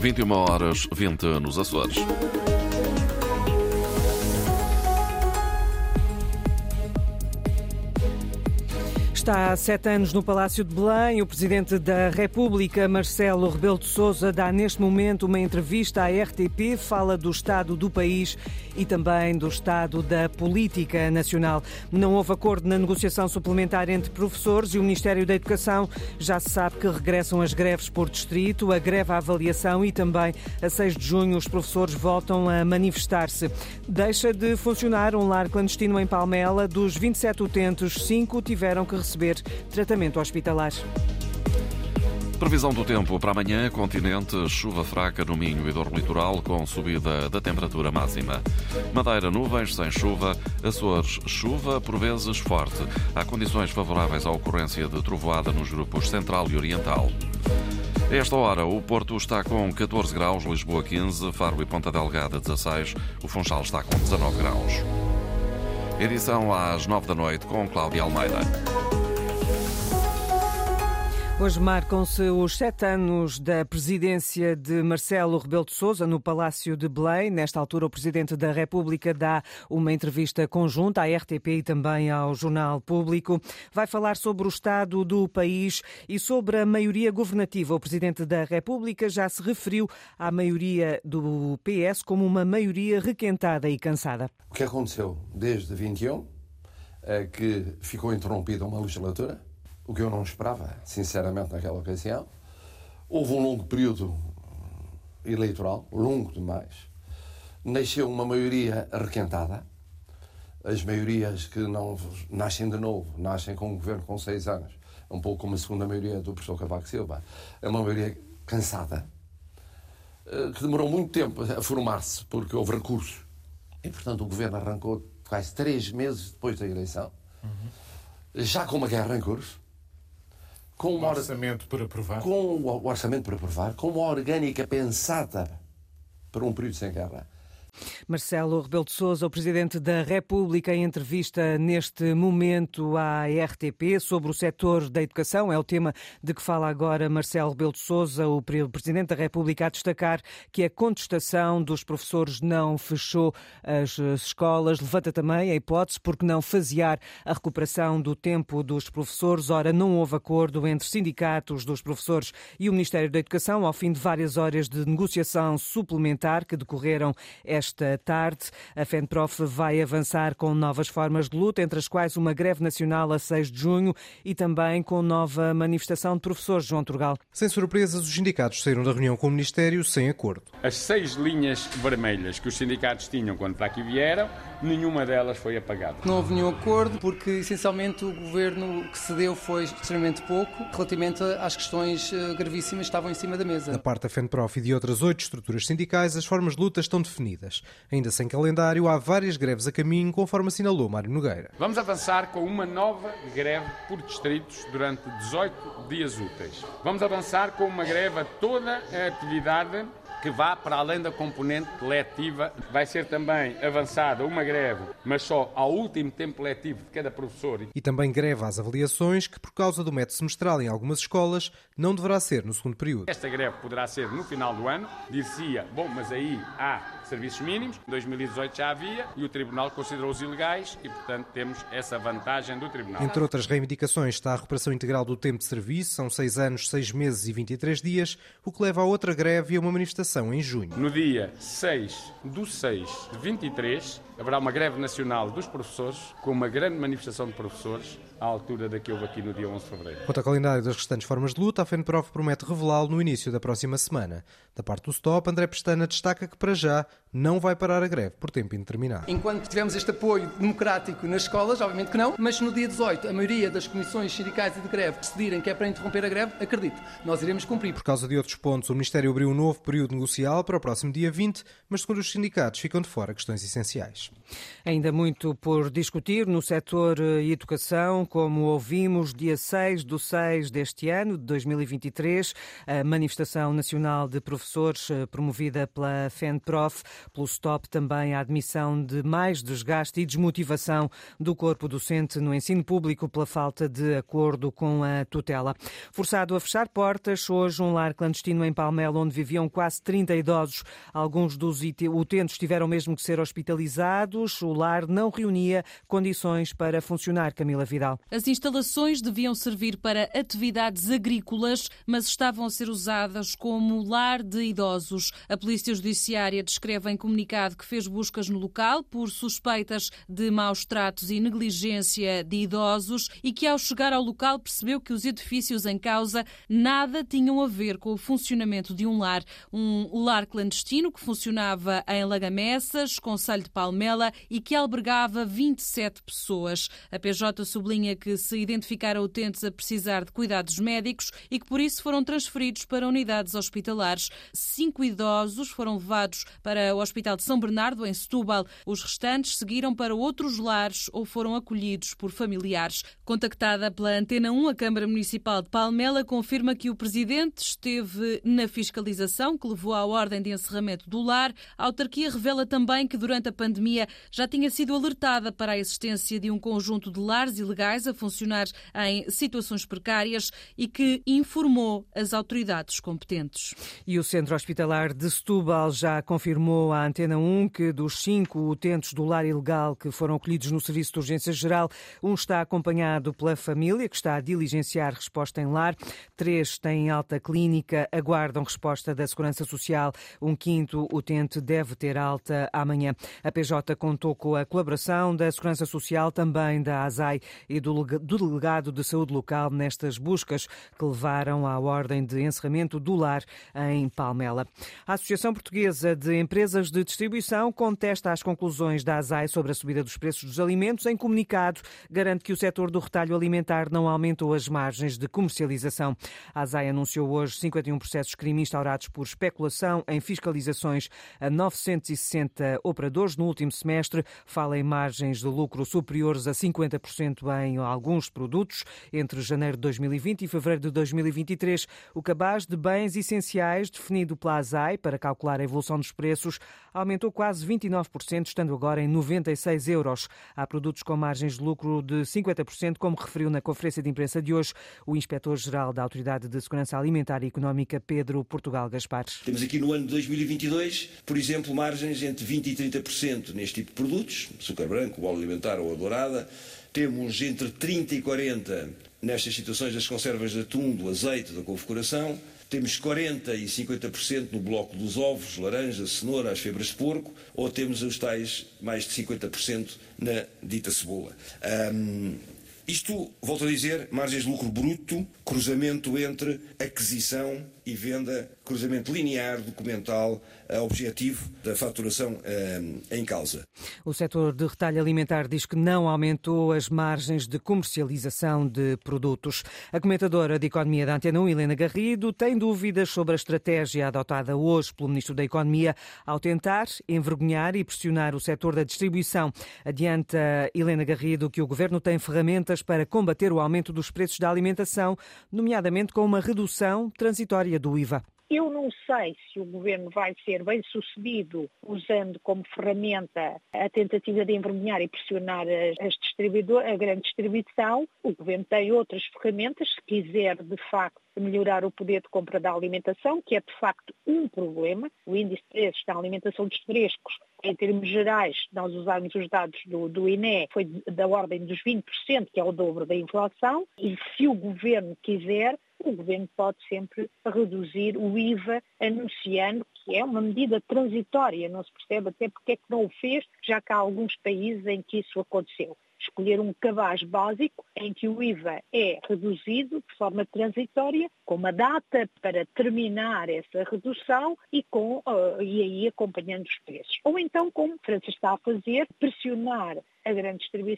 21 horas 20 nos Açores. Está há sete anos no Palácio de Belém. O Presidente da República, Marcelo Rebelo de Sousa, dá neste momento uma entrevista à RTP, fala do estado do país e também do estado da política nacional. Não houve acordo na negociação suplementar entre professores e o Ministério da Educação. Já se sabe que regressam as greves por distrito, a greve à avaliação e também a 6 de junho os professores voltam a manifestar-se. Deixa de funcionar um lar clandestino em Palmela. Dos 27 utentes, 5 tiveram que receber receber tratamento hospitalar. Previsão do tempo para amanhã, continente, chuva fraca no Minho e Douro Litoral, com subida da temperatura máxima. Madeira, nuvens, sem chuva. Açores, chuva, por vezes forte. Há condições favoráveis à ocorrência de trovoada nos grupos central e oriental. A esta hora, o Porto está com 14 graus, Lisboa 15, Faro e Ponta Delgada 16, o Funchal está com 19 graus. Edição às 9 da noite com Cláudia Almeida. Hoje marcam-se os sete anos da presidência de Marcelo Rebelo de Sousa no Palácio de Belém. Nesta altura, o Presidente da República dá uma entrevista conjunta à RTP e também ao Jornal Público. Vai falar sobre o estado do país e sobre a maioria governativa. O Presidente da República já se referiu à maioria do PS como uma maioria requentada e cansada. O que aconteceu desde 21 é que ficou interrompida uma legislatura o que eu não esperava, sinceramente, naquela ocasião. Houve um longo período eleitoral, longo demais. Nasceu uma maioria requentada. As maiorias que não nascem de novo, nascem com um governo com seis anos. Um pouco como a segunda maioria do professor Cavaco Silva. É uma maioria cansada, eh, que demorou muito tempo a formar-se, porque houve recursos. E, portanto, o governo arrancou quase três meses depois da eleição, uhum. já com uma guerra em curso com um orçamento para aprovar. Com o orçamento para aprovar, com uma orgânica pensada para um período sem guerra. Marcelo Rebelo de Sousa, o Presidente da República, em entrevista neste momento à RTP sobre o setor da educação. É o tema de que fala agora Marcelo Rebelo de Sousa, o Presidente da República, a destacar que a contestação dos professores não fechou as escolas. Levanta também a hipótese porque não fasear a recuperação do tempo dos professores. Ora, não houve acordo entre sindicatos dos professores e o Ministério da Educação ao fim de várias horas de negociação suplementar que decorreram esta tarde. A FENPROF vai avançar com novas formas de luta, entre as quais uma greve nacional a 6 de junho e também com nova manifestação de professores. João Turgal. Sem surpresas, os sindicatos saíram da reunião com o Ministério sem acordo. As seis linhas vermelhas que os sindicatos tinham quando para aqui vieram, nenhuma delas foi apagada. Não houve nenhum acordo porque, essencialmente, o governo que cedeu foi extremamente pouco relativamente às questões eh, gravíssimas que estavam em cima da mesa. Da parte da FENPROF e de outras oito estruturas sindicais, as formas de luta estão definidas. Ainda sem calendário, há várias greves a caminho, conforme assinalou Mário Nogueira. Vamos avançar com uma nova greve por distritos durante 18 dias úteis. Vamos avançar com uma greve a toda a atividade que vá para além da componente letiva. Vai ser também avançada uma greve, mas só ao último tempo letivo de cada professor. E também greve às avaliações, que por causa do método semestral em algumas escolas, não deverá ser no segundo período. Esta greve poderá ser no final do ano. Dizia, bom, mas aí há serviços mínimos, em 2018 já havia, e o Tribunal considerou-os ilegais e, portanto, temos essa vantagem do Tribunal. Entre outras reivindicações está a recuperação integral do tempo de serviço, são 6 anos, 6 meses e 23 dias, o que leva a outra greve e a uma manifestação em junho. No dia 6 do 6 de 23, haverá uma greve nacional dos professores, com uma grande manifestação de professores, à altura da que houve aqui no dia 11 de fevereiro. Quanto ao calendário das restantes formas de luta, a FENPROF promete revelá-lo no início da próxima semana. Da parte do STOP, André Pestana destaca que, para já, não vai parar a greve por tempo indeterminado. Enquanto tivemos este apoio democrático nas escolas, obviamente que não, mas no dia 18, a maioria das comissões sindicais e de greve decidirem que é para interromper a greve, acredito, nós iremos cumprir. Por causa de outros pontos, o Ministério abriu um novo período negocial para o próximo dia 20, mas segundo os sindicatos ficam de fora questões essenciais. Ainda muito por discutir no setor eh, educação, como ouvimos, dia 6 do 6 deste ano, de 2023, a manifestação nacional de professores eh, promovida pela FENPROF, pelo STOP também a admissão de mais desgaste e desmotivação do corpo docente no ensino público pela falta de acordo com a tutela. Forçado a fechar portas, hoje um lar clandestino em Palmela, onde viviam quase 30 idosos. Alguns dos utentes tiveram mesmo que ser hospitalizados. O lar não reunia condições para funcionar, Camila Vidal. As instalações deviam servir para atividades agrícolas, mas estavam a ser usadas como lar de idosos. A Polícia Judiciária descreve em comunicado que fez buscas no local por suspeitas de maus tratos e negligência de idosos e que, ao chegar ao local, percebeu que os edifícios em causa nada tinham a ver com o funcionamento de um lar. Um lar clandestino que funcionava em Lagamessas, Conselho de E que albergava 27 pessoas. A PJ sublinha que se identificaram utentes a precisar de cuidados médicos e que por isso foram transferidos para unidades hospitalares. Cinco idosos foram levados para o Hospital de São Bernardo, em Setúbal. Os restantes seguiram para outros lares ou foram acolhidos por familiares. Contactada pela Antena 1, a Câmara Municipal de Palmela confirma que o presidente esteve na fiscalização que levou à ordem de encerramento do lar. A autarquia revela também que durante a pandemia já tinha sido alertada para a existência de um conjunto de lares ilegais a funcionar em situações precárias e que informou as autoridades competentes. E o Centro Hospitalar de Setúbal já confirmou à Antena 1 que dos cinco utentes do lar ilegal que foram acolhidos no Serviço de Urgência Geral, um está acompanhado pela família, que está a diligenciar resposta em lar. Três têm alta clínica, aguardam resposta da Segurança Social. Um quinto utente deve ter alta amanhã. A PJ contou com a colaboração da Segurança Social, também da ASAI e do Delegado de Saúde Local nestas buscas que levaram à ordem de encerramento do lar em Palmela. A Associação Portuguesa de Empresas de Distribuição contesta as conclusões da ASAI sobre a subida dos preços dos alimentos. Em comunicado, garante que o setor do retalho alimentar não aumentou as margens de comercialização. A ASAI anunciou hoje 51 processos crime instaurados por especulação em fiscalizações a 960 operadores no último semestre. Fala em margens de lucro superiores a 50% em alguns produtos. Entre janeiro de 2020 e fevereiro de 2023, o cabaz de bens essenciais definido pela ASAI para calcular a evolução dos preços aumentou quase 29%, estando agora em 96 euros. Há produtos com margens de lucro de 50%, como referiu na conferência de imprensa de hoje o inspetor-geral da Autoridade de Segurança Alimentar e Económica, Pedro Portugal Gaspar. Temos aqui no ano de 2022, por exemplo, margens entre 20% e 30% neste tipo de produtos, açúcar branco, óleo alimentar ou a dourada. Temos entre 30% e 40% nestas situações das conservas de atum, do azeite, da couve-coração. Temos 40% e 50% no bloco dos ovos, laranja, cenoura, as febras de porco, ou temos os tais mais de 50% na dita cebola. Isto, volto a dizer, margens de lucro bruto, cruzamento entre aquisição e venda, cruzamento linear, documental, objetivo da faturação em causa. O setor de retalho alimentar diz que não aumentou as margens de comercialização de produtos. A comentadora de Economia da Antena 1, Helena Garrido, tem dúvidas sobre a estratégia adotada hoje pelo Ministro da Economia ao tentar envergonhar e pressionar o setor da distribuição. Adianta Helena Garrido que o Governo tem ferramentas para combater o aumento dos preços da alimentação, nomeadamente com uma redução transitória do IVA. Eu não sei se o governo vai ser bem sucedido usando como ferramenta a tentativa de envergonhar e pressionar as a grande distribuição. O governo tem outras ferramentas, se quiser de facto melhorar o poder de compra da alimentação, que é de facto um problema. O índice de preços da alimentação dos frescos, em termos gerais, nós usarmos os dados do, do INE, foi da ordem dos 20%, que é o dobro da inflação, e se o governo quiser, o governo pode sempre reduzir o IVA anunciando que é uma medida transitória, não se percebe até porque é que não o fez, já que há alguns países em que isso aconteceu escolher um cabaz básico em que o IVA é reduzido de forma transitória, com uma data para terminar essa redução e, com, uh, e aí acompanhando os preços. Ou então, como a França está a fazer, pressionar a grande